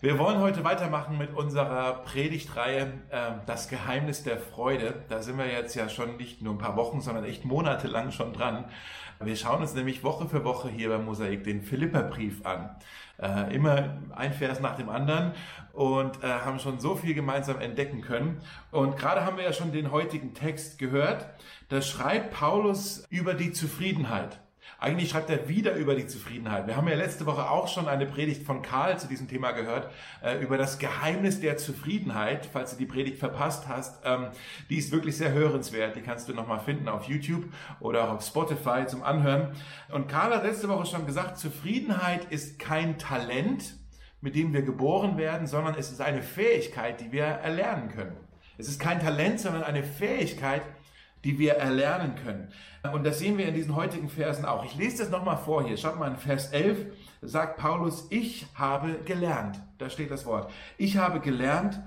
Wir wollen heute weitermachen mit unserer Predigtreihe äh, Das Geheimnis der Freude. Da sind wir jetzt ja schon nicht nur ein paar Wochen, sondern echt monatelang schon dran. Wir schauen uns nämlich Woche für Woche hier beim Mosaik den Philipperbrief an. Äh, immer ein Vers nach dem anderen und äh, haben schon so viel gemeinsam entdecken können. Und gerade haben wir ja schon den heutigen Text gehört. Da schreibt Paulus über die Zufriedenheit. Eigentlich schreibt er wieder über die Zufriedenheit. Wir haben ja letzte Woche auch schon eine Predigt von Karl zu diesem Thema gehört, äh, über das Geheimnis der Zufriedenheit. Falls du die Predigt verpasst hast, ähm, die ist wirklich sehr hörenswert. Die kannst du nochmal finden auf YouTube oder auf Spotify zum Anhören. Und Karl hat letzte Woche schon gesagt, Zufriedenheit ist kein Talent, mit dem wir geboren werden, sondern es ist eine Fähigkeit, die wir erlernen können. Es ist kein Talent, sondern eine Fähigkeit, die wir erlernen können. Und das sehen wir in diesen heutigen Versen auch. Ich lese das nochmal vor hier. Schaut mal in Vers 11 sagt Paulus, ich habe gelernt. Da steht das Wort. Ich habe gelernt,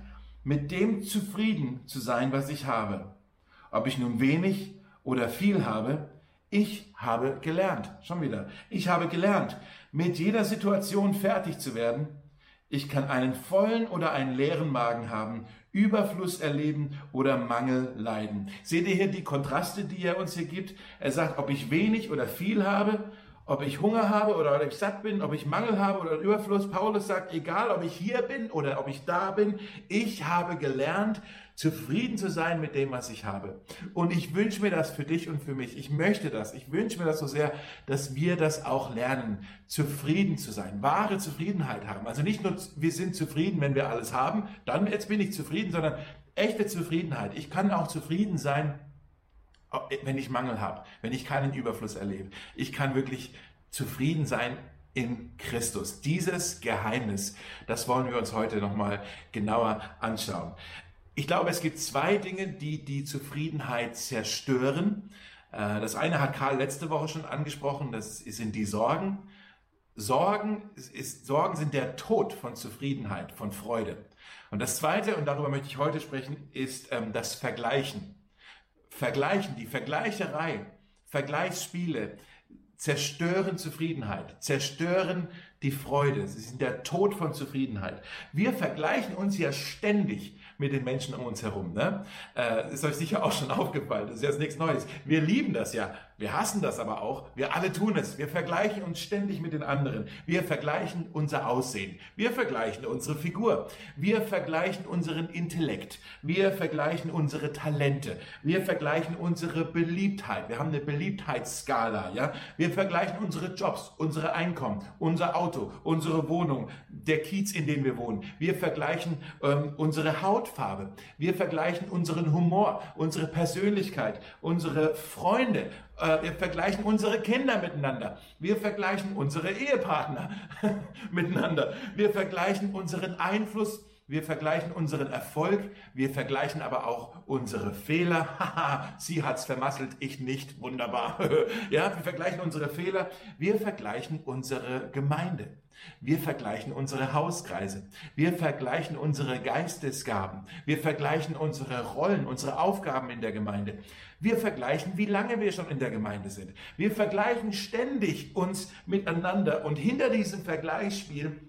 mit dem zufrieden zu sein, was ich habe. Ob ich nun wenig oder viel habe, ich habe gelernt. Schon wieder. Ich habe gelernt, mit jeder Situation fertig zu werden. Ich kann einen vollen oder einen leeren Magen haben. Überfluss erleben oder Mangel leiden. Seht ihr hier die Kontraste, die er uns hier gibt? Er sagt, ob ich wenig oder viel habe, ob ich Hunger habe oder ob ich satt bin, ob ich Mangel habe oder Überfluss. Paulus sagt, egal ob ich hier bin oder ob ich da bin, ich habe gelernt, zufrieden zu sein mit dem, was ich habe. Und ich wünsche mir das für dich und für mich. Ich möchte das. Ich wünsche mir das so sehr, dass wir das auch lernen, zufrieden zu sein, wahre Zufriedenheit haben. Also nicht nur, wir sind zufrieden, wenn wir alles haben, dann jetzt bin ich zufrieden, sondern echte Zufriedenheit. Ich kann auch zufrieden sein, wenn ich Mangel habe, wenn ich keinen Überfluss erlebe. Ich kann wirklich zufrieden sein in Christus. Dieses Geheimnis, das wollen wir uns heute nochmal genauer anschauen. Ich glaube, es gibt zwei Dinge, die die Zufriedenheit zerstören. Äh, das eine hat Karl letzte Woche schon angesprochen, das sind die Sorgen. Sorgen, ist, Sorgen sind der Tod von Zufriedenheit, von Freude. Und das zweite, und darüber möchte ich heute sprechen, ist ähm, das Vergleichen. Vergleichen, die Vergleicherei, Vergleichsspiele zerstören Zufriedenheit, zerstören die Freude. Sie sind der Tod von Zufriedenheit. Wir vergleichen uns ja ständig mit den Menschen um uns herum. Ne? Äh, ist euch sicher auch schon aufgefallen. Das ist jetzt nichts Neues. Wir lieben das ja. Wir hassen das aber auch. Wir alle tun es. Wir vergleichen uns ständig mit den anderen. Wir vergleichen unser Aussehen. Wir vergleichen unsere Figur. Wir vergleichen unseren Intellekt. Wir vergleichen unsere Talente. Wir vergleichen unsere Beliebtheit. Wir haben eine Beliebtheitsskala. Ja? Wir vergleichen unsere Jobs, unsere Einkommen, unser Auto, unsere Wohnung, der Kiez, in dem wir wohnen. Wir vergleichen ähm, unsere Haut Hautfarbe. Wir vergleichen unseren Humor, unsere Persönlichkeit, unsere Freunde. Äh, wir vergleichen unsere Kinder miteinander. Wir vergleichen unsere Ehepartner miteinander. Wir vergleichen unseren Einfluss wir vergleichen unseren Erfolg, wir vergleichen aber auch unsere Fehler. Haha, sie hat's vermasselt, ich nicht. Wunderbar. ja, wir vergleichen unsere Fehler, wir vergleichen unsere Gemeinde. Wir vergleichen unsere Hauskreise. Wir vergleichen unsere Geistesgaben. Wir vergleichen unsere Rollen, unsere Aufgaben in der Gemeinde. Wir vergleichen, wie lange wir schon in der Gemeinde sind. Wir vergleichen ständig uns miteinander und hinter diesem Vergleichsspiel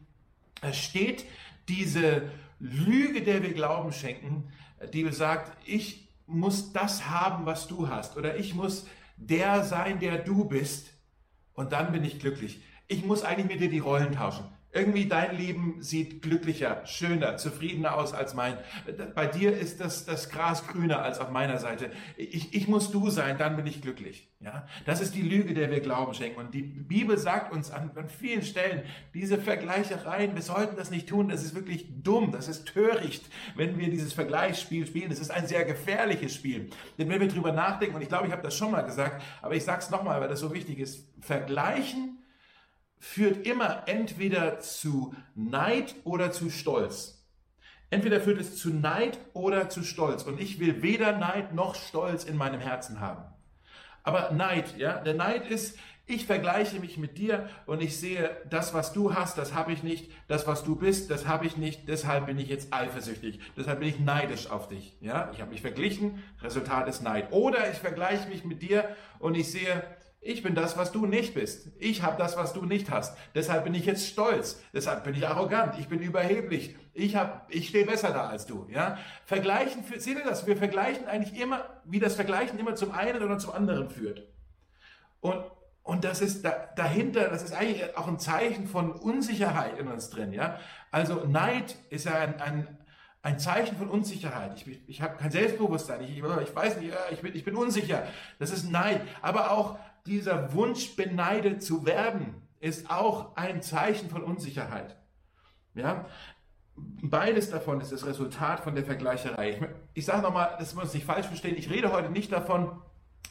steht diese Lüge, der wir Glauben schenken, die besagt, ich muss das haben, was du hast, oder ich muss der sein, der du bist, und dann bin ich glücklich. Ich muss eigentlich mit dir die Rollen tauschen. Irgendwie dein Leben sieht glücklicher, schöner, zufriedener aus als mein. Bei dir ist das, das Gras grüner als auf meiner Seite. Ich, ich muss du sein, dann bin ich glücklich. Ja, das ist die Lüge, der wir Glauben schenken. Und die Bibel sagt uns an, an vielen Stellen, diese Vergleichereien, wir sollten das nicht tun. Das ist wirklich dumm. Das ist töricht, wenn wir dieses Vergleichsspiel spielen. Das ist ein sehr gefährliches Spiel. Denn wenn wir drüber nachdenken, und ich glaube, ich habe das schon mal gesagt, aber ich sage es nochmal, weil das so wichtig ist, vergleichen führt immer entweder zu Neid oder zu Stolz. Entweder führt es zu Neid oder zu Stolz. Und ich will weder Neid noch Stolz in meinem Herzen haben. Aber Neid, ja, der Neid ist, ich vergleiche mich mit dir und ich sehe, das, was du hast, das habe ich nicht, das, was du bist, das habe ich nicht, deshalb bin ich jetzt eifersüchtig, deshalb bin ich neidisch auf dich. Ja, ich habe mich verglichen, Resultat ist Neid. Oder ich vergleiche mich mit dir und ich sehe, Ich bin das, was du nicht bist. Ich habe das, was du nicht hast. Deshalb bin ich jetzt stolz. Deshalb bin ich arrogant. Ich bin überheblich. Ich hab, ich stehe besser da als du. Ja? Vergleichen, seht ihr das? Wir vergleichen eigentlich immer, wie das Vergleichen immer zum einen oder zum anderen führt. Und, und das ist da, dahinter, das ist eigentlich auch ein Zeichen von Unsicherheit in uns drin. Ja? Also Neid ist ja ein, ein, ein Zeichen von Unsicherheit. Ich, ich habe kein Selbstbewusstsein. Ich, ich weiß nicht, ich bin, ich bin unsicher. Das ist Neid. Aber auch dieser Wunsch, beneidet zu werden, ist auch ein Zeichen von Unsicherheit. Ja, beides davon ist das Resultat von der Vergleicherei. Ich, ich sage nochmal, dass wir uns nicht falsch verstehen. Ich rede heute nicht davon,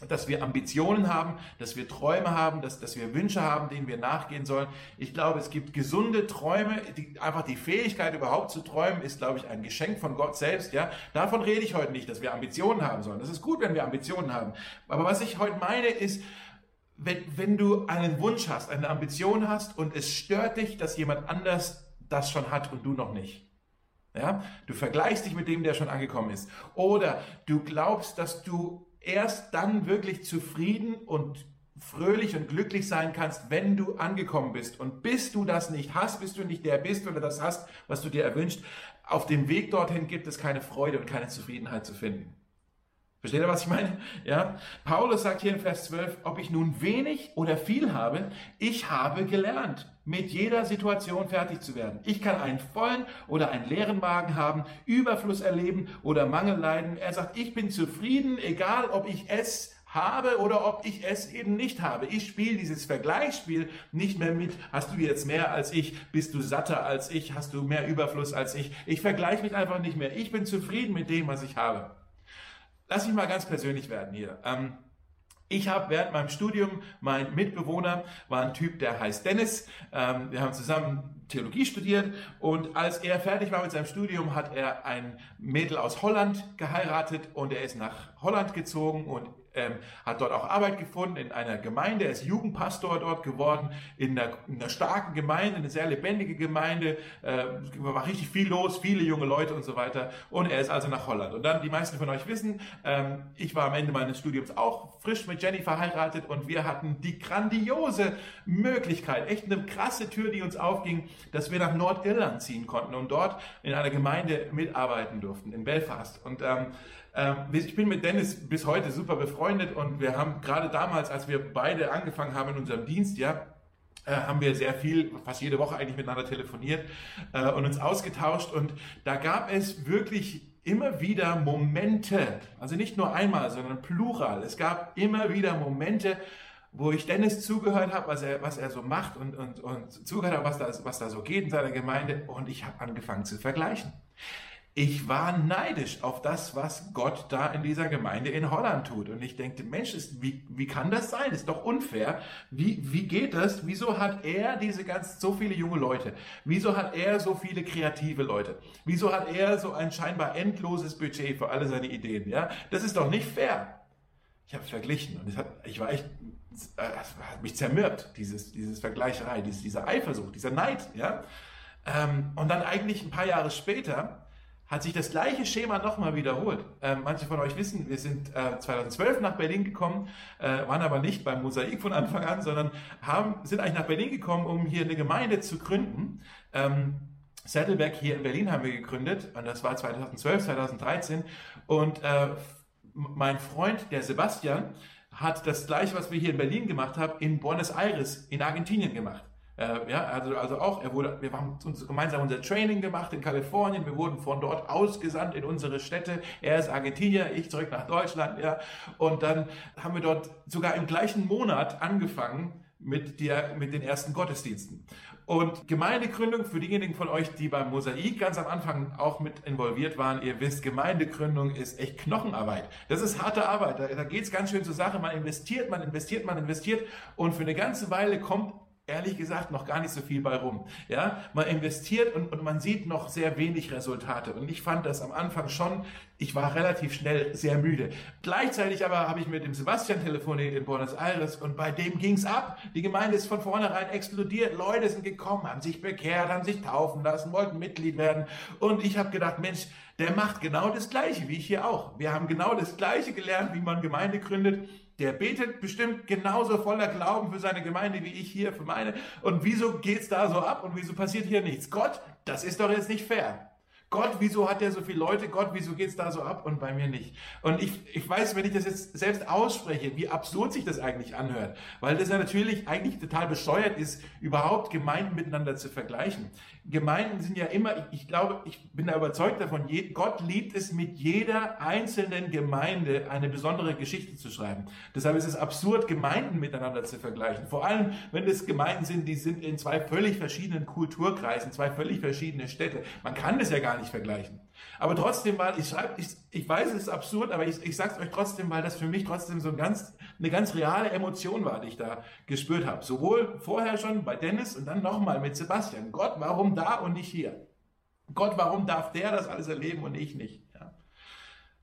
dass wir Ambitionen haben, dass wir Träume haben, dass, dass wir Wünsche haben, denen wir nachgehen sollen. Ich glaube, es gibt gesunde Träume. Die, einfach die Fähigkeit, überhaupt zu träumen, ist, glaube ich, ein Geschenk von Gott selbst. Ja, davon rede ich heute nicht, dass wir Ambitionen haben sollen. Das ist gut, wenn wir Ambitionen haben. Aber was ich heute meine, ist, wenn, wenn du einen Wunsch hast, eine Ambition hast und es stört dich, dass jemand anders das schon hat und du noch nicht. Ja, du vergleichst dich mit dem, der schon angekommen ist. Oder du glaubst, dass du erst dann wirklich zufrieden und fröhlich und glücklich sein kannst, wenn du angekommen bist. Und bis du das nicht hast, bis du nicht der bist oder das hast, was du dir erwünscht, auf dem Weg dorthin gibt es keine Freude und keine Zufriedenheit zu finden. Versteht ihr, was ich meine? Ja? Paulus sagt hier in Vers 12, ob ich nun wenig oder viel habe, ich habe gelernt, mit jeder Situation fertig zu werden. Ich kann einen vollen oder einen leeren Magen haben, Überfluss erleben oder Mangel leiden. Er sagt, ich bin zufrieden, egal ob ich es habe oder ob ich es eben nicht habe. Ich spiele dieses Vergleichsspiel nicht mehr mit, hast du jetzt mehr als ich, bist du satter als ich, hast du mehr Überfluss als ich. Ich vergleiche mich einfach nicht mehr. Ich bin zufrieden mit dem, was ich habe. Lass mich mal ganz persönlich werden hier. Ähm, ich habe während meinem Studium, mein Mitbewohner war ein Typ, der heißt Dennis. Ähm, wir haben zusammen Theologie studiert und als er fertig war mit seinem Studium, hat er ein Mädel aus Holland geheiratet und er ist nach Holland gezogen und ähm, hat dort auch Arbeit gefunden in einer Gemeinde, er ist Jugendpastor dort geworden, in einer, in einer starken Gemeinde, eine sehr lebendige Gemeinde, äh, war richtig viel los, viele junge Leute und so weiter. Und er ist also nach Holland. Und dann, die meisten von euch wissen, ähm, ich war am Ende meines Studiums auch frisch mit Jenny verheiratet und wir hatten die grandiose Möglichkeit, echt eine krasse Tür, die uns aufging, dass wir nach Nordirland ziehen konnten und dort in einer Gemeinde mitarbeiten durften, in Belfast. Und ähm, ich bin mit Dennis bis heute super befreundet und wir haben gerade damals, als wir beide angefangen haben in unserem Dienst, ja, äh, haben wir sehr viel, fast jede Woche eigentlich miteinander telefoniert äh, und uns ausgetauscht und da gab es wirklich immer wieder Momente, also nicht nur einmal, sondern plural. Es gab immer wieder Momente, wo ich Dennis zugehört habe, was er, was er so macht und, und, und zugehört habe, was da, was da so geht in seiner Gemeinde und ich habe angefangen zu vergleichen. Ich war neidisch auf das, was Gott da in dieser Gemeinde in Holland tut. Und ich denke, Mensch, ist, wie, wie kann das sein? Ist doch unfair. Wie, wie geht das? Wieso hat er diese ganz, so viele junge Leute? Wieso hat er so viele kreative Leute? Wieso hat er so ein scheinbar endloses Budget für alle seine Ideen? Ja, das ist doch nicht fair. Ich habe verglichen und hat, ich war echt, es hat mich zermürbt, dieses, dieses Vergleicherei, dieses, dieser Eifersucht, dieser Neid. Ja, ähm, und dann eigentlich ein paar Jahre später hat sich das gleiche Schema nochmal wiederholt. Ähm, manche von euch wissen, wir sind äh, 2012 nach Berlin gekommen, äh, waren aber nicht beim Mosaik von Anfang an, sondern haben, sind eigentlich nach Berlin gekommen, um hier eine Gemeinde zu gründen. Ähm, Saddleback hier in Berlin haben wir gegründet und das war 2012, 2013 und äh, mein Freund, der Sebastian, hat das gleiche, was wir hier in Berlin gemacht haben, in Buenos Aires in Argentinien gemacht. Äh, ja, also, also auch, er wurde, wir haben uns gemeinsam unser Training gemacht in Kalifornien, wir wurden von dort ausgesandt in unsere Städte. Er ist Argentinier, ich zurück nach Deutschland, ja. Und dann haben wir dort sogar im gleichen Monat angefangen mit, der, mit den ersten Gottesdiensten. Und Gemeindegründung, für diejenigen von euch, die beim Mosaik ganz am Anfang auch mit involviert waren, ihr wisst, Gemeindegründung ist echt Knochenarbeit. Das ist harte Arbeit. Da, da geht es ganz schön zur Sache. Man investiert, man investiert, man investiert. Und für eine ganze Weile kommt ehrlich gesagt noch gar nicht so viel bei rum. Ja, man investiert und, und man sieht noch sehr wenig Resultate. Und ich fand das am Anfang schon, ich war relativ schnell sehr müde. Gleichzeitig aber habe ich mit dem Sebastian telefoniert in Buenos Aires und bei dem ging's ab. Die Gemeinde ist von vornherein explodiert. Leute sind gekommen, haben sich bekehrt, haben sich taufen lassen, wollten Mitglied werden. Und ich habe gedacht, Mensch, der macht genau das Gleiche, wie ich hier auch. Wir haben genau das Gleiche gelernt, wie man Gemeinde gründet. Der betet bestimmt genauso voller Glauben für seine Gemeinde wie ich hier für meine. Und wieso geht's da so ab und wieso passiert hier nichts? Gott, das ist doch jetzt nicht fair. Gott, wieso hat der so viele Leute? Gott, wieso geht's da so ab und bei mir nicht? Und ich, ich weiß, wenn ich das jetzt selbst ausspreche, wie absurd sich das eigentlich anhört, weil das ja natürlich eigentlich total bescheuert ist, überhaupt Gemeinden miteinander zu vergleichen. Gemeinden sind ja immer, ich, glaube, ich bin da überzeugt davon, Gott liebt es, mit jeder einzelnen Gemeinde eine besondere Geschichte zu schreiben. Deshalb ist es absurd, Gemeinden miteinander zu vergleichen. Vor allem, wenn es Gemeinden sind, die sind in zwei völlig verschiedenen Kulturkreisen, zwei völlig verschiedene Städte. Man kann das ja gar nicht vergleichen. Aber trotzdem, weil ich schreibe, ich, ich weiß, es ist absurd, aber ich, ich sage es euch trotzdem, weil das für mich trotzdem so ein ganz, eine ganz reale Emotion war, die ich da gespürt habe. Sowohl vorher schon bei Dennis und dann nochmal mit Sebastian. Gott, warum da und nicht hier? Gott, warum darf der das alles erleben und ich nicht? Ja.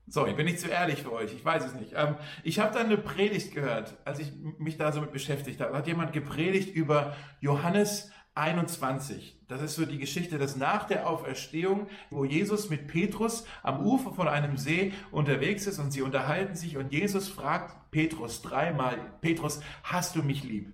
So, ich bin nicht zu ehrlich für euch, ich weiß es nicht. Ähm, ich habe dann eine Predigt gehört, als ich mich da so mit beschäftigt habe. Hat jemand gepredigt über Johannes 21. Das ist so die Geschichte des nach der Auferstehung, wo Jesus mit Petrus am Ufer von einem See unterwegs ist und sie unterhalten sich und Jesus fragt Petrus dreimal, Petrus, hast du mich lieb?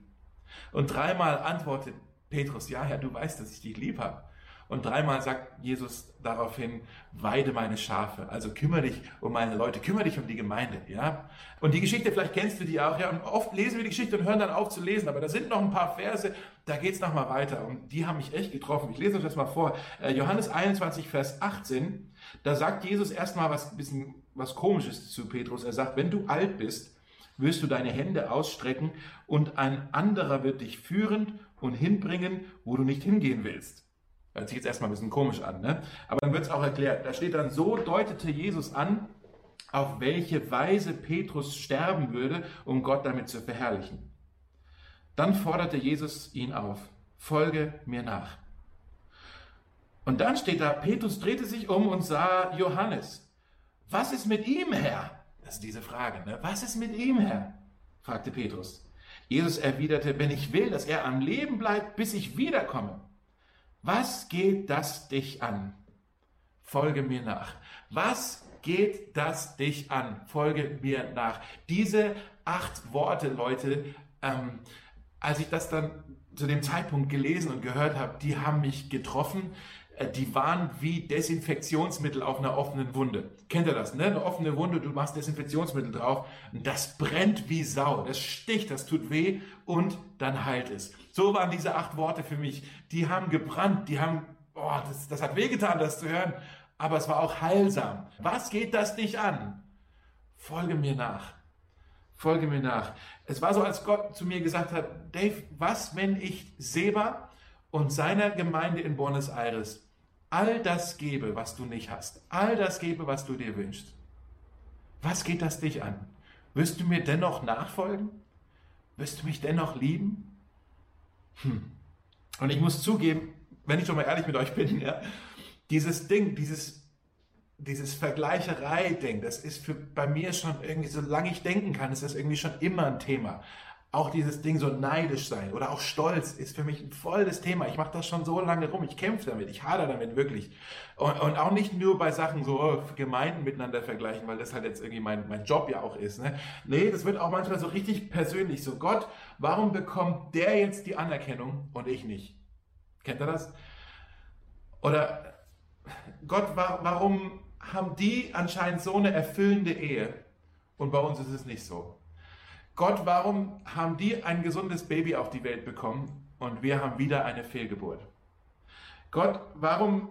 Und dreimal antwortet Petrus, ja, Herr, du weißt, dass ich dich lieb habe. Und dreimal sagt Jesus daraufhin, weide meine Schafe. Also kümmere dich um meine Leute, kümmere dich um die Gemeinde, ja. Und die Geschichte, vielleicht kennst du die auch, ja. Und oft lesen wir die Geschichte und hören dann auf zu lesen. Aber da sind noch ein paar Verse, da geht's noch mal weiter. Und die haben mich echt getroffen. Ich lese euch das mal vor. Äh, Johannes 21, Vers 18. Da sagt Jesus erstmal was, bisschen was Komisches zu Petrus. Er sagt, wenn du alt bist, wirst du deine Hände ausstrecken und ein anderer wird dich führen und hinbringen, wo du nicht hingehen willst. Hört sich jetzt erstmal ein bisschen komisch an, ne? Aber dann wird es auch erklärt. Da steht dann, so deutete Jesus an, auf welche Weise Petrus sterben würde, um Gott damit zu verherrlichen. Dann forderte Jesus ihn auf, folge mir nach. Und dann steht da, Petrus drehte sich um und sah Johannes. Was ist mit ihm, Herr? Das ist diese Frage, ne? Was ist mit ihm, Herr? fragte Petrus. Jesus erwiderte, wenn ich will, dass er am Leben bleibt, bis ich wiederkomme, was geht das dich an? Folge mir nach. Was geht das dich an? Folge mir nach. Diese acht Worte, Leute, ähm, als ich das dann zu dem Zeitpunkt gelesen und gehört habe, die haben mich getroffen. Äh, die waren wie Desinfektionsmittel auf einer offenen Wunde. Kennt ihr das? Ne? Eine offene Wunde, du machst Desinfektionsmittel drauf das brennt wie Sau. Das sticht, das tut weh und dann heilt es. So waren diese acht Worte für mich. Die haben gebrannt, die haben, oh, das, das hat wehgetan, das zu hören, aber es war auch heilsam. Was geht das dich an? Folge mir nach. Folge mir nach. Es war so, als Gott zu mir gesagt hat, Dave, was, wenn ich Seba und seiner Gemeinde in Buenos Aires all das gebe, was du nicht hast, all das gebe, was du dir wünschst? Was geht das dich an? Wirst du mir dennoch nachfolgen? Wirst du mich dennoch lieben? Hm. Und ich muss zugeben, wenn ich schon mal ehrlich mit euch bin, ja, dieses Ding, dieses, dieses Vergleicherei-Ding, das ist für, bei mir schon irgendwie, solange ich denken kann, ist das irgendwie schon immer ein Thema. Auch dieses Ding so neidisch sein oder auch Stolz ist für mich ein volles Thema. Ich mache das schon so lange rum. Ich kämpfe damit, ich hader damit wirklich. Und, und, auch nicht nur bei Sachen so oh, Gemeinden miteinander vergleichen, weil das halt jetzt irgendwie mein, mein Job ja auch ist. Ne? Nee, das wird auch manchmal so richtig persönlich. So Gott, warum bekommt der jetzt die Anerkennung und ich nicht? Kennt ihr das? Oder Gott, warum haben die anscheinend so eine erfüllende Ehe und bei uns ist es nicht so? Gott, warum haben die ein gesundes Baby auf die Welt bekommen und wir haben wieder eine Fehlgeburt? Gott, warum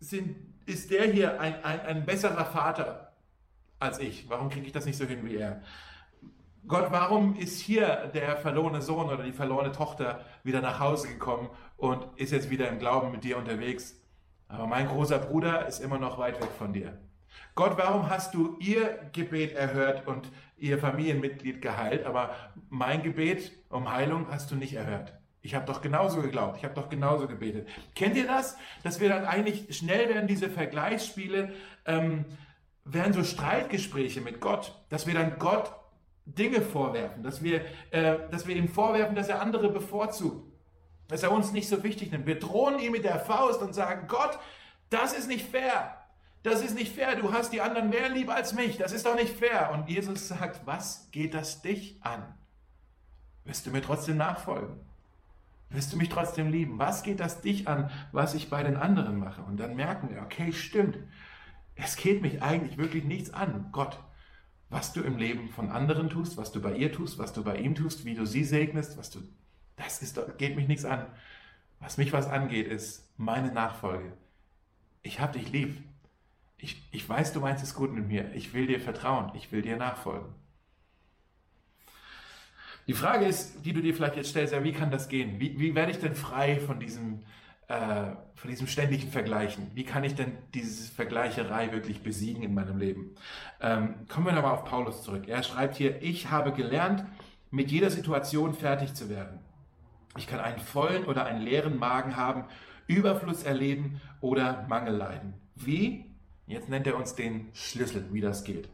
sind, ist der hier ein, ein, ein besserer Vater als ich? Warum kriege ich das nicht so hin wie er? Gott, warum ist hier der verlorene Sohn oder die verlorene Tochter wieder nach Hause gekommen und ist jetzt wieder im Glauben mit dir unterwegs? Aber mein großer Bruder ist immer noch weit weg von dir. Gott, warum hast du ihr Gebet erhört und ihr Familienmitglied geheilt, aber mein Gebet um Heilung hast du nicht erhört? Ich habe doch genauso geglaubt, ich habe doch genauso gebetet. Kennt ihr das? Dass wir dann eigentlich schnell werden, diese Vergleichsspiele, ähm, werden so Streitgespräche mit Gott, dass wir dann Gott Dinge vorwerfen, dass wir, äh, dass wir ihm vorwerfen, dass er andere bevorzugt, dass er uns nicht so wichtig nimmt. Wir drohen ihm mit der Faust und sagen, Gott, das ist nicht fair. das ist nicht fair, du hast die anderen mehr lieb als mich, das ist doch nicht fair. Und Jesus sagt, was geht das dich an? Wirst du mir trotzdem nachfolgen? Wirst du mich trotzdem lieben? Was geht das dich an, was ich bei den anderen mache? Und dann merken wir, okay, stimmt. Es geht mich eigentlich wirklich nichts an, Gott. Was du im Leben von anderen tust, was du bei ihr tust, was du bei ihm tust, wie du sie segnest, was du, das ist, geht mich nichts an. Was mich was angeht, ist meine Nachfolge. Ich habe dich lieb. Ich, ich weiß, du meinst es gut mit mir. Ich will dir vertrauen. Ich will dir nachfolgen. Die Frage ist, die du dir vielleicht jetzt stellst, ja, wie kann das gehen? Wie, wie werde ich denn frei von diesem, äh, von diesem ständigen Vergleichen? Wie kann ich denn diese Vergleicherei wirklich besiegen in meinem Leben? Ähm, kommen wir nochmal auf Paulus zurück. Er schreibt hier, ich habe gelernt, mit jeder Situation fertig zu werden. Ich kann einen vollen oder einen leeren Magen haben, Überfluss erleben oder Mangel leiden. Wie? Jetzt nennt er uns den Schlüssel, wie das geht.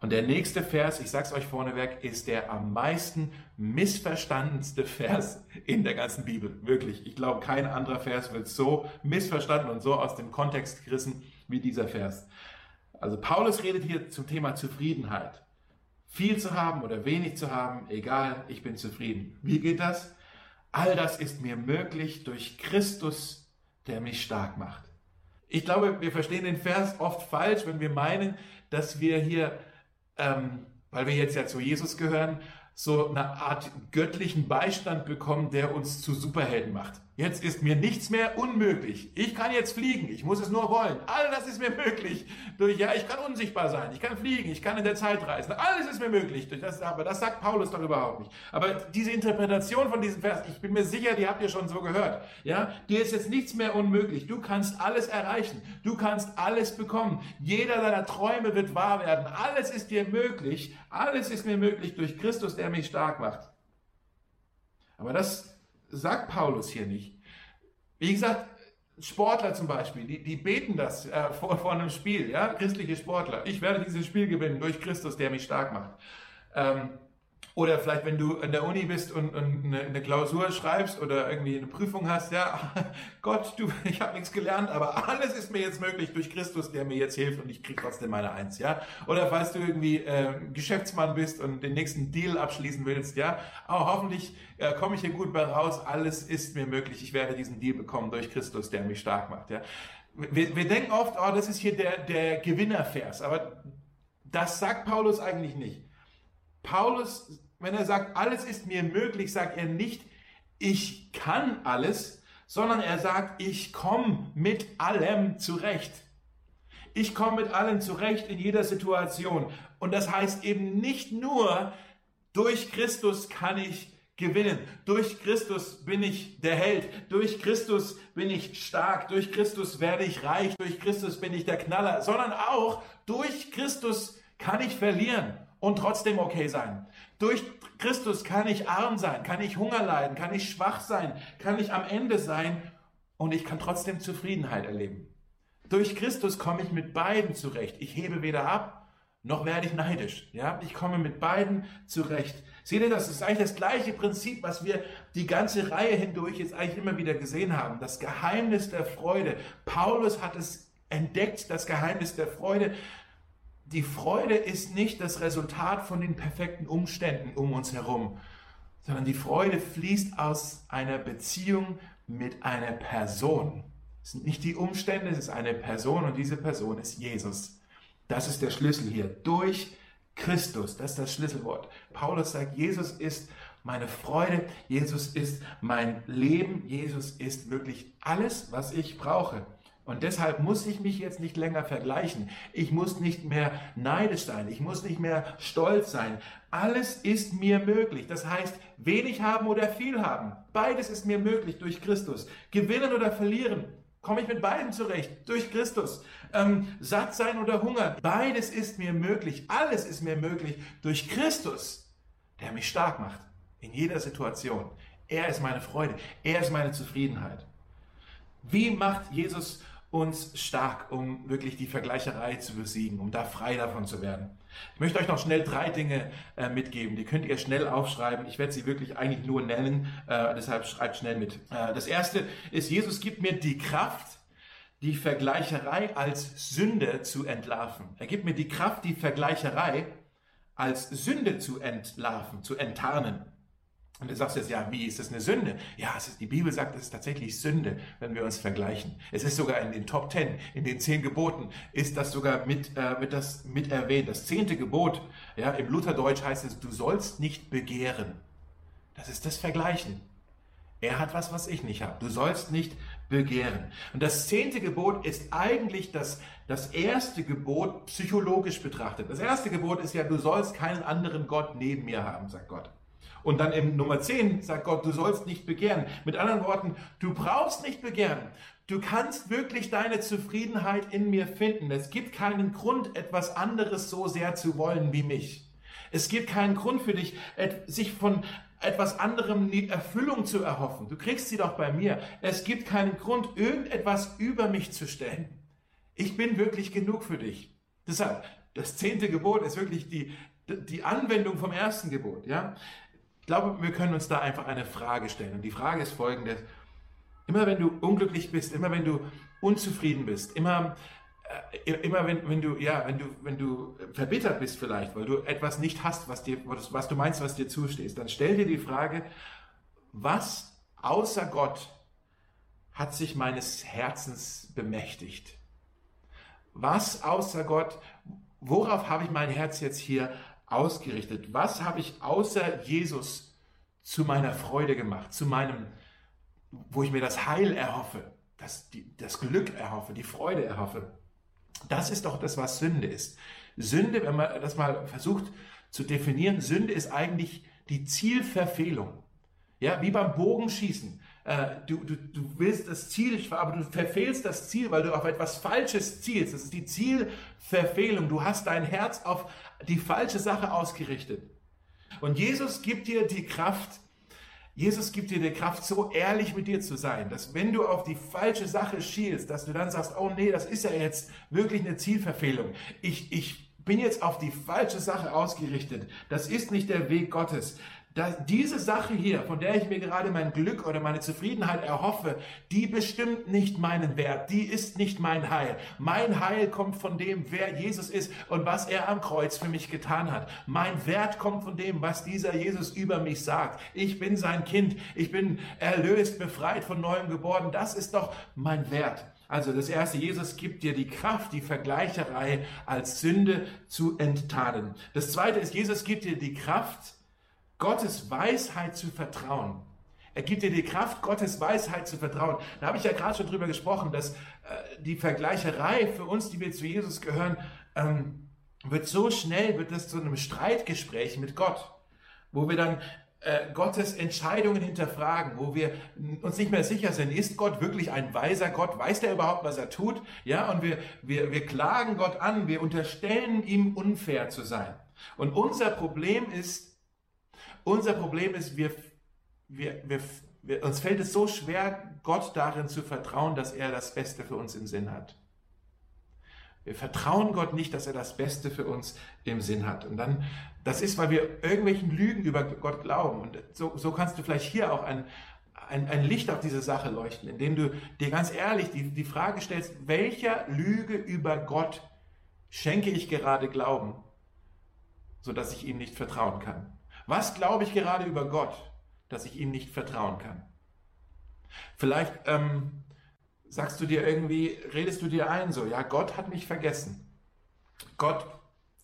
Und der nächste Vers, ich sag's euch vorneweg, ist der am meisten missverstandenste Vers in der ganzen Bibel. Wirklich. Ich glaube, kein anderer Vers wird so missverstanden und so aus dem Kontext gerissen wie dieser Vers. Also Paulus redet hier zum Thema Zufriedenheit. Viel zu haben oder wenig zu haben, egal, ich bin zufrieden. Wie geht das? All das ist mir möglich durch Christus, der mich stark macht. Ich glaube, wir verstehen den Vers oft falsch, wenn wir meinen, dass wir hier, ähm, weil wir jetzt ja zu Jesus gehören, so eine Art göttlichen Beistand bekommen, der uns zu Superhelden macht. Jetzt ist mir nichts mehr unmöglich. Ich kann jetzt fliegen. Ich muss es nur wollen. All das ist mir möglich. Durch, ja, ich kann unsichtbar sein. Ich kann fliegen. Ich kann in der Zeit reisen. Alles ist mir möglich. Das, aber das sagt Paulus doch überhaupt nicht. Aber diese Interpretation von diesem Vers, ich bin mir sicher, die habt ihr schon so gehört. Ja, dir ist jetzt nichts mehr unmöglich. Du kannst alles erreichen. Du kannst alles bekommen. Jeder deiner Träume wird wahr werden. Alles ist dir möglich. Alles ist mir möglich durch Christus, der mich stark macht. Aber das sagt Paulus hier nicht. Wie gesagt, Sportler zum Beispiel, die, die beten das äh, vor, vor einem Spiel, ja, christliche Sportler. Ich werde dieses Spiel gewinnen durch Christus, der mich stark macht. Ähm, oder vielleicht, wenn du in der Uni bist und, und eine, eine, Klausur schreibst oder irgendwie eine Prüfung hast, ja, Gott, du, ich habe nichts gelernt, aber alles ist mir jetzt möglich durch Christus, der mir jetzt hilft und ich krieg trotzdem meine Eins, ja. Oder falls du irgendwie äh, Geschäftsmann bist und den nächsten Deal abschließen willst, ja, oh, hoffentlich äh, komme ich hier gut bei raus, alles ist mir möglich, ich werde diesen Deal bekommen durch Christus, der mich stark macht, ja. Wir, wir denken oft, oh, das ist hier der, der Gewinnervers, aber das sagt Paulus eigentlich nicht. Paulus, wenn er sagt, alles ist mir möglich, sagt er nicht, ich kann alles, sondern er sagt, ich komme mit allem zurecht. Ich komme mit allem zurecht in jeder Situation. Und das heißt eben nicht nur, durch Christus kann ich gewinnen. Durch Christus bin ich der Held. Durch Christus bin ich stark. Durch Christus werde ich reich. Durch Christus bin ich der Knaller. Sondern auch durch Christus kann ich verlieren und trotzdem okay sein. Durch Christus kann ich arm sein, kann ich Hunger leiden, kann ich schwach sein, kann ich am Ende sein und ich kann trotzdem Zufriedenheit erleben. Durch Christus komme ich mit beiden zurecht. Ich hebe weder ab, noch werde ich neidisch. Ja, ich komme mit beiden zurecht. Seht ihr, das ist eigentlich das gleiche Prinzip, was wir die ganze Reihe hindurch jetzt eigentlich immer wieder gesehen haben. Das Geheimnis der Freude. Paulus hat es entdeckt, das Geheimnis der Freude die Freude ist nicht das Resultat von den perfekten Umständen um uns herum, sondern die Freude fließt aus einer Beziehung mit einer Person. Es sind nicht die Umstände, es ist eine Person und diese Person ist Jesus. Das ist der Schlüssel hier. Durch Christus, das ist das Schlüsselwort. Paulus sagt, Jesus ist meine Freude, Jesus ist mein Leben, Jesus ist wirklich alles, was ich brauche. Und deshalb muss ich mich jetzt nicht länger vergleichen. Ich muss nicht mehr neidisch sein. Ich muss nicht mehr stolz sein. Alles ist mir möglich. Das heißt, wenig haben oder viel haben. Beides ist mir möglich durch Christus. Gewinnen oder verlieren. Komme ich mit beiden zurecht. Durch Christus. Ähm, satt sein oder hungern. Beides ist mir möglich. Alles ist mir möglich durch Christus, der mich stark macht. In jeder Situation. Er ist meine Freude. Er ist meine Zufriedenheit. Wie macht Jesus uns stark, um wirklich die Vergleicherei zu besiegen, um da frei davon zu werden. Ich möchte euch noch schnell drei Dinge äh, mitgeben, die könnt ihr schnell aufschreiben. Ich werde sie wirklich eigentlich nur nennen, äh, deshalb schreibt schnell mit. Äh, das erste ist, Jesus gibt mir die Kraft, die Vergleicherei als Sünde zu entlarven. Er gibt mir die Kraft, die Vergleicherei als Sünde zu entlarven, zu enttarnen. Und du sagst jetzt, ja, wie ist das eine Sünde? Ja, ist, die Bibel sagt, es ist tatsächlich Sünde, wenn wir uns vergleichen. Es ist sogar in den Top Ten, in den zehn Geboten, ist das sogar mit, äh, mit, das, mit erwähnt. Das zehnte Gebot, ja, im Lutherdeutsch heißt es, du sollst nicht begehren. Das ist das Vergleichen. Er hat was, was ich nicht habe. Du sollst nicht begehren. Und das zehnte Gebot ist eigentlich das, das erste Gebot psychologisch betrachtet. Das erste Gebot ist ja, du sollst keinen anderen Gott neben mir haben, sagt Gott. Und dann im Nummer 10 sagt Gott, du sollst nicht begehren. Mit anderen Worten, du brauchst nicht begehren. Du kannst wirklich deine Zufriedenheit in mir finden. Es gibt keinen Grund, etwas anderes so sehr zu wollen wie mich. Es gibt keinen Grund für dich, sich von etwas anderem die Erfüllung zu erhoffen. Du kriegst sie doch bei mir. Es gibt keinen Grund, irgendetwas über mich zu stellen. Ich bin wirklich genug für dich. Deshalb, das zehnte Gebot ist wirklich die, die Anwendung vom ersten Gebot. Ja? Ich glaube, wir können uns da einfach eine Frage stellen. Und die Frage ist folgende. Immer wenn du unglücklich bist, immer wenn du unzufrieden bist, immer äh, immer wenn, wenn du, ja, wenn du, wenn du verbittert bist vielleicht, weil du etwas nicht hast, was dir, was du meinst, was dir zusteht, dann stell dir die Frage, was außer Gott hat sich meines Herzens bemächtigt? Was außer Gott, worauf habe ich mein Herz jetzt hier ausgerichtet? Was habe ich außer Jesus zu meiner Freude gemacht, zu meinem, wo ich mir das Heil erhoffe, das, die, das Glück erhoffe, die Freude erhoffe? Das ist doch das, was Sünde ist. Sünde, wenn man das mal versucht zu definieren, Sünde ist eigentlich die Zielverfehlung. Ja, wie beim Bogenschießen. Äh, du, du, du willst das Ziel, aber du verfehlst das Ziel, weil du auf etwas Falsches zielst. Das ist die Zielverfehlung. Du hast dein Herz auf die falsche Sache ausgerichtet. Und Jesus gibt dir die Kraft, Jesus gibt dir die Kraft, so ehrlich mit dir zu sein, dass wenn du auf die falsche Sache schielst, dass du dann sagst, oh nee, das ist ja jetzt wirklich eine Zielverfehlung. Ich, ich bin jetzt auf die falsche Sache ausgerichtet. Das ist nicht der Weg Gottes dass diese Sache hier, von der ich mir gerade mein Glück oder meine Zufriedenheit erhoffe, die bestimmt nicht meinen Wert, die ist nicht mein Heil. Mein Heil kommt von dem, wer Jesus ist und was er am Kreuz für mich getan hat. Mein Wert kommt von dem, was dieser Jesus über mich sagt. Ich bin sein Kind, ich bin erlöst, befreit, von neuem geboren. Das ist doch mein Wert. Also das erste, Jesus gibt dir die Kraft, die Vergleicherei als Sünde zu enttarnen. Das zweite ist, Jesus gibt dir die Kraft, Gottes Weisheit zu vertrauen. Er gibt dir die Kraft, Gottes Weisheit zu vertrauen. Da habe ich ja gerade schon drüber gesprochen, dass äh, die Vergleicherei für uns, die wir zu Jesus gehören, ähm, wird so schnell, wird das zu einem Streitgespräch mit Gott, wo wir dann äh, Gottes Entscheidungen hinterfragen, wo wir uns nicht mehr sicher sind, ist Gott wirklich ein weiser Gott? Weiß der überhaupt, was er tut? Ja, und wir, wir, wir klagen Gott an, wir unterstellen ihm unfair zu sein. Und unser Problem ist, unser Problem ist, wir, wir, wir, wir, uns fällt es so schwer, Gott darin zu vertrauen, dass er das Beste für uns im Sinn hat. Wir vertrauen Gott nicht, dass er das Beste für uns im Sinn hat. Und dann, das ist, weil wir irgendwelchen Lügen über Gott glauben. Und so, so kannst du vielleicht hier auch ein, ein, ein Licht auf diese Sache leuchten, indem du dir ganz ehrlich die, die Frage stellst, welcher Lüge über Gott schenke ich gerade Glauben, sodass ich ihm nicht vertrauen kann? Was glaube ich gerade über Gott, dass ich ihm nicht vertrauen kann? Vielleicht ähm, sagst du dir irgendwie, redest du dir ein so, ja, Gott hat mich vergessen. Gott,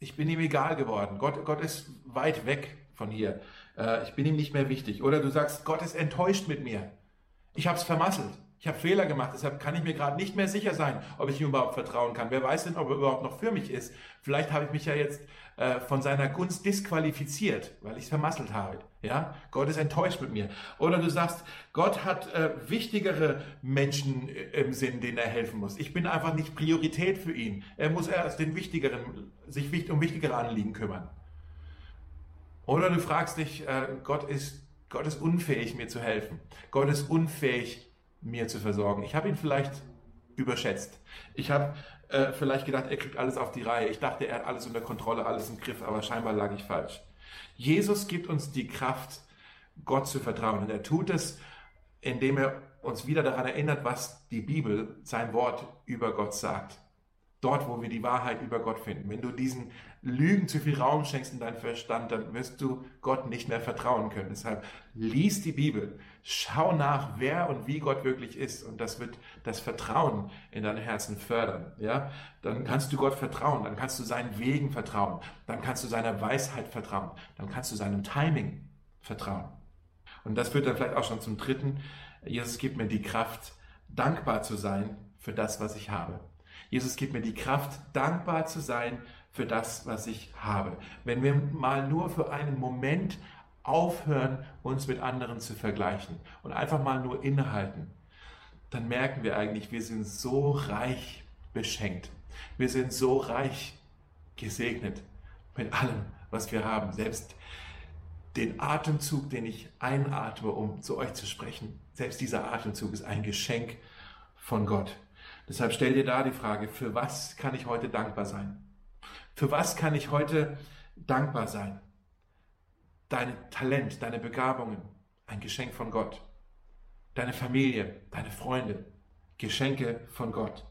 ich bin ihm egal geworden. Gott, Gott ist weit weg von hier. Äh, ich bin ihm nicht mehr wichtig. Oder du sagst, Gott ist enttäuscht mit mir. Ich habe es vermasselt. Ich habe Fehler gemacht, deshalb kann ich mir gerade nicht mehr sicher sein, ob ich ihm überhaupt vertrauen kann. Wer weiß denn, ob er überhaupt noch für mich ist. Vielleicht habe ich mich ja jetzt äh, von seiner Gunst disqualifiziert, weil ich es vermasselt habe. Ja, Gott ist enttäuscht mit mir. Oder du sagst, Gott hat äh, wichtigere Menschen äh, im Sinn, denen er helfen muss. Ich bin einfach nicht Priorität für ihn. Er muss erst den wichtigeren, sich um wichtigere Anliegen kümmern. Oder du fragst dich, äh, Gott ist Gott ist unfähig, mir zu helfen. Gott ist unfähig, mir zu versorgen. Ich habe ihn vielleicht überschätzt. Ich habe äh, vielleicht gedacht, er kriegt alles auf die Reihe. Ich dachte, er hat alles unter Kontrolle, alles im Griff, aber scheinbar lag ich falsch. Jesus gibt uns die Kraft, Gott zu vertrauen. Und er tut es, indem er uns wieder daran erinnert, was die Bibel, sein Wort über Gott sagt. Dort, wo wir die Wahrheit über Gott finden. Wenn du diesen Lügen zu viel Raum schenkst in deinen Verstand, dann wirst du Gott nicht mehr vertrauen können. Deshalb lies die Bibel, schau nach, wer und wie Gott wirklich ist und das wird das Vertrauen in deinem Herzen fördern. Ja, dann kannst du Gott vertrauen, dann kannst du seinen Wegen vertrauen, dann kannst du seiner Weisheit vertrauen, dann kannst du seinem Timing vertrauen. Und das führt dann vielleicht auch schon zum dritten. Jesus gibt mir die Kraft, dankbar zu sein für das, was ich habe. Jesus gibt mir die Kraft, dankbar zu sein für das, was ich habe. Wenn wir mal nur für einen Moment aufhören, uns mit anderen zu vergleichen und einfach mal nur innehalten, dann merken wir eigentlich, wir sind so reich beschenkt. Wir sind so reich gesegnet mit allem, was wir haben. Selbst den Atemzug, den ich einatme, um zu euch zu sprechen, selbst dieser Atemzug ist ein Geschenk von Gott. Deshalb stell dir da die Frage, für was kann ich heute dankbar sein? Für was kann ich heute dankbar sein? Dein Talent, deine Begabungen, ein Geschenk von Gott. Deine Familie, deine Freunde, Geschenke von Gott.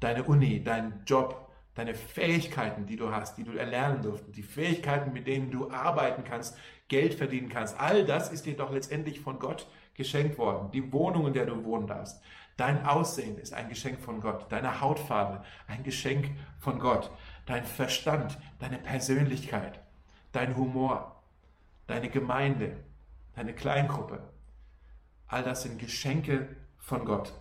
Deine Uni, dein Job, deine Fähigkeiten, die du hast, die du erlernen durften, die Fähigkeiten, mit denen du arbeiten kannst, Geld verdienen kannst. All das ist dir doch letztendlich von Gott geschenkt worden. Die Wohnung, in der du wohnen darfst. Dein Aussehen ist ein Geschenk von Gott. Deine Hautfarbe, ein Geschenk von Gott. Dein Verstand, deine Persönlichkeit, dein Humor, deine Gemeinde, deine Kleingruppe. All das sind Geschenke von Gott.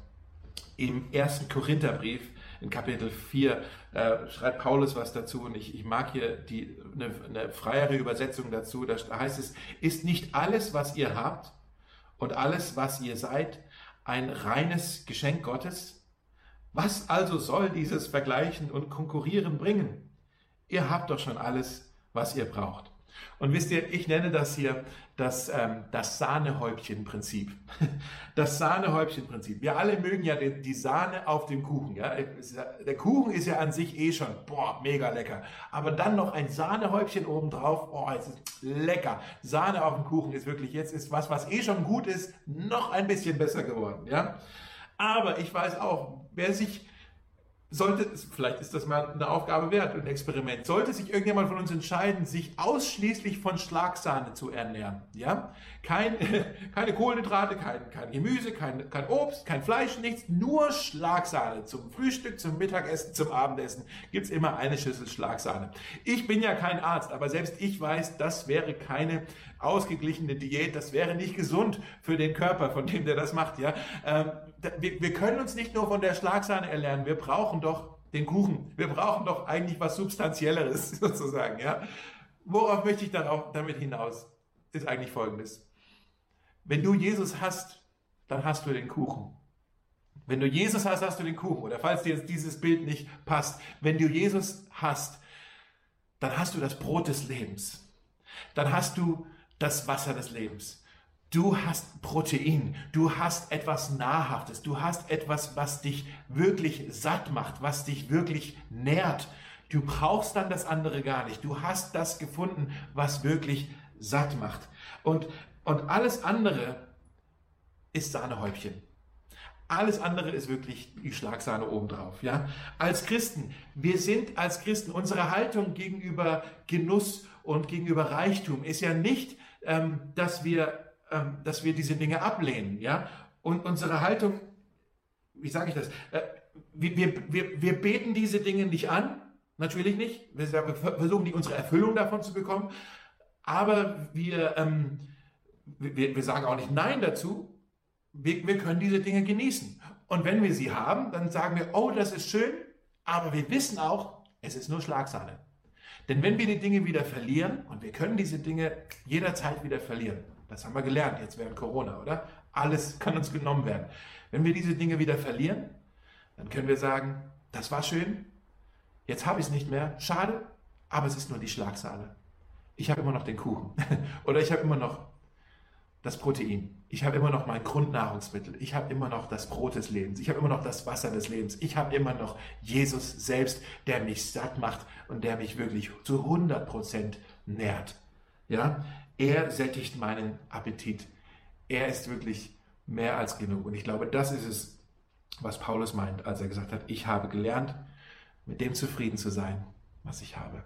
Im ersten Korintherbrief, in Kapitel 4, äh, schreibt Paulus was dazu und ich, ich mag hier die, eine, eine freiere Übersetzung dazu. Da heißt es, ist nicht alles, was ihr habt und alles, was ihr seid, ein reines Geschenk Gottes? Was also soll dieses Vergleichen und Konkurrieren bringen? Ihr habt doch schon alles, was ihr braucht. Und wisst ihr, ich nenne das hier das, ähm, das Sahnehäubchen-Prinzip. Das Sahnehäubchen-Prinzip. Wir alle mögen ja die, die, Sahne auf dem Kuchen. Ja? Der Kuchen ist ja an sich eh schon, boah, mega lecker. Aber dann noch ein Sahnehäubchen obendrauf, oh, es ist lecker. Sahne auf dem Kuchen ist wirklich, jetzt ist was, was eh schon gut ist, noch ein bisschen besser geworden. Ja? Aber ich weiß auch, wer sich sollte, vielleicht ist das mal eine Aufgabe wert, ein Experiment, sollte sich irgendjemand von uns entscheiden, sich ausschließlich von Schlagsahne zu ernähren, ja, kein, keine Kohlenhydrate, kein, kein Gemüse, kein, kein Obst, kein Fleisch, nichts, nur Schlagsahne zum Frühstück, zum Mittagessen, zum Abendessen gibt's immer eine Schüssel Schlagsahne. Ich bin ja kein Arzt, aber selbst ich weiß, das wäre keine ausgeglichene Diät, das wäre nicht gesund für den Körper, von dem der das macht, ja. Wir, wir können uns nicht nur von der Schlagsahne erlernen, wir brauchen doch den Kuchen. Wir brauchen doch eigentlich was Substanzielleres sozusagen, ja. Worauf möchte ich dann auch damit hinaus? Ist eigentlich folgendes. Wenn du Jesus hast, dann hast du den Kuchen. Wenn du Jesus hast, hast du den Kuchen. Oder falls dir jetzt dieses Bild nicht passt, wenn du Jesus hast, dann hast du das Brot des Lebens. Dann hast du das Wasser des Lebens. Du hast Protein, du hast etwas Nahrhaftes, du hast etwas, was dich wirklich satt macht, was dich wirklich nährt. Du brauchst dann das andere gar nicht. Du hast das gefunden, was wirklich satt macht. Und, und alles andere ist Sahnehäubchen. Alles andere ist wirklich die Schlagsahne obendrauf. Ja? Als Christen, wir sind als Christen, unsere Haltung gegenüber Genuss und gegenüber Reichtum ist ja nicht, ähm, dass wir dass wir diese Dinge ablehnen, ja. Und unsere Haltung, wie sage ich das? Äh, wir, wir, wir, wir beten diese Dinge nicht an, natürlich nicht. Wir versuchen nicht unsere Erfüllung davon zu bekommen, aber wir, ähm, wir, wir sagen auch nicht Nein dazu. Wir, wir können diese Dinge genießen. Und wenn wir sie haben, dann sagen wir, oh, das ist schön, aber wir wissen auch, es ist nur Schlagsahne. Denn wenn wir die Dinge wieder verlieren, und wir können diese Dinge jederzeit wieder verlieren, das haben wir gelernt jetzt während Corona, oder? Alles kann uns genommen werden. Wenn wir diese Dinge wieder verlieren, dann können wir sagen, das war schön, jetzt habe ich es nicht mehr, schade, aber es ist nur die Schlagsahne. Ich habe immer noch den Kuchen oder ich habe immer noch das Protein. Ich habe immer noch mein Grundnahrungsmittel. Ich habe immer noch das Brot des Lebens. Ich habe immer noch das Wasser des Lebens. Ich habe immer noch Jesus selbst, der mich satt macht und der mich wirklich zu 100 Prozent nährt. Ja, er sättigt meinen Appetit. Er ist wirklich mehr als genug. Und ich glaube, das ist es, was Paulus meint, als er gesagt hat, ich habe gelernt, mit dem zufrieden zu sein, was ich habe.